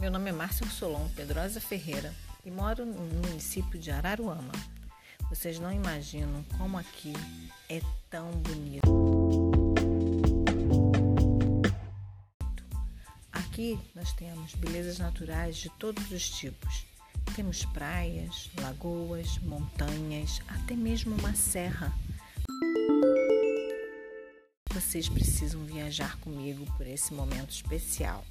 Meu nome é Márcio Solon Pedrosa Ferreira e moro no município de Araruama. Vocês não imaginam como aqui é tão bonito. Aqui nós temos belezas naturais de todos os tipos. Temos praias, lagoas, montanhas, até mesmo uma serra. Vocês precisam viajar comigo por esse momento especial.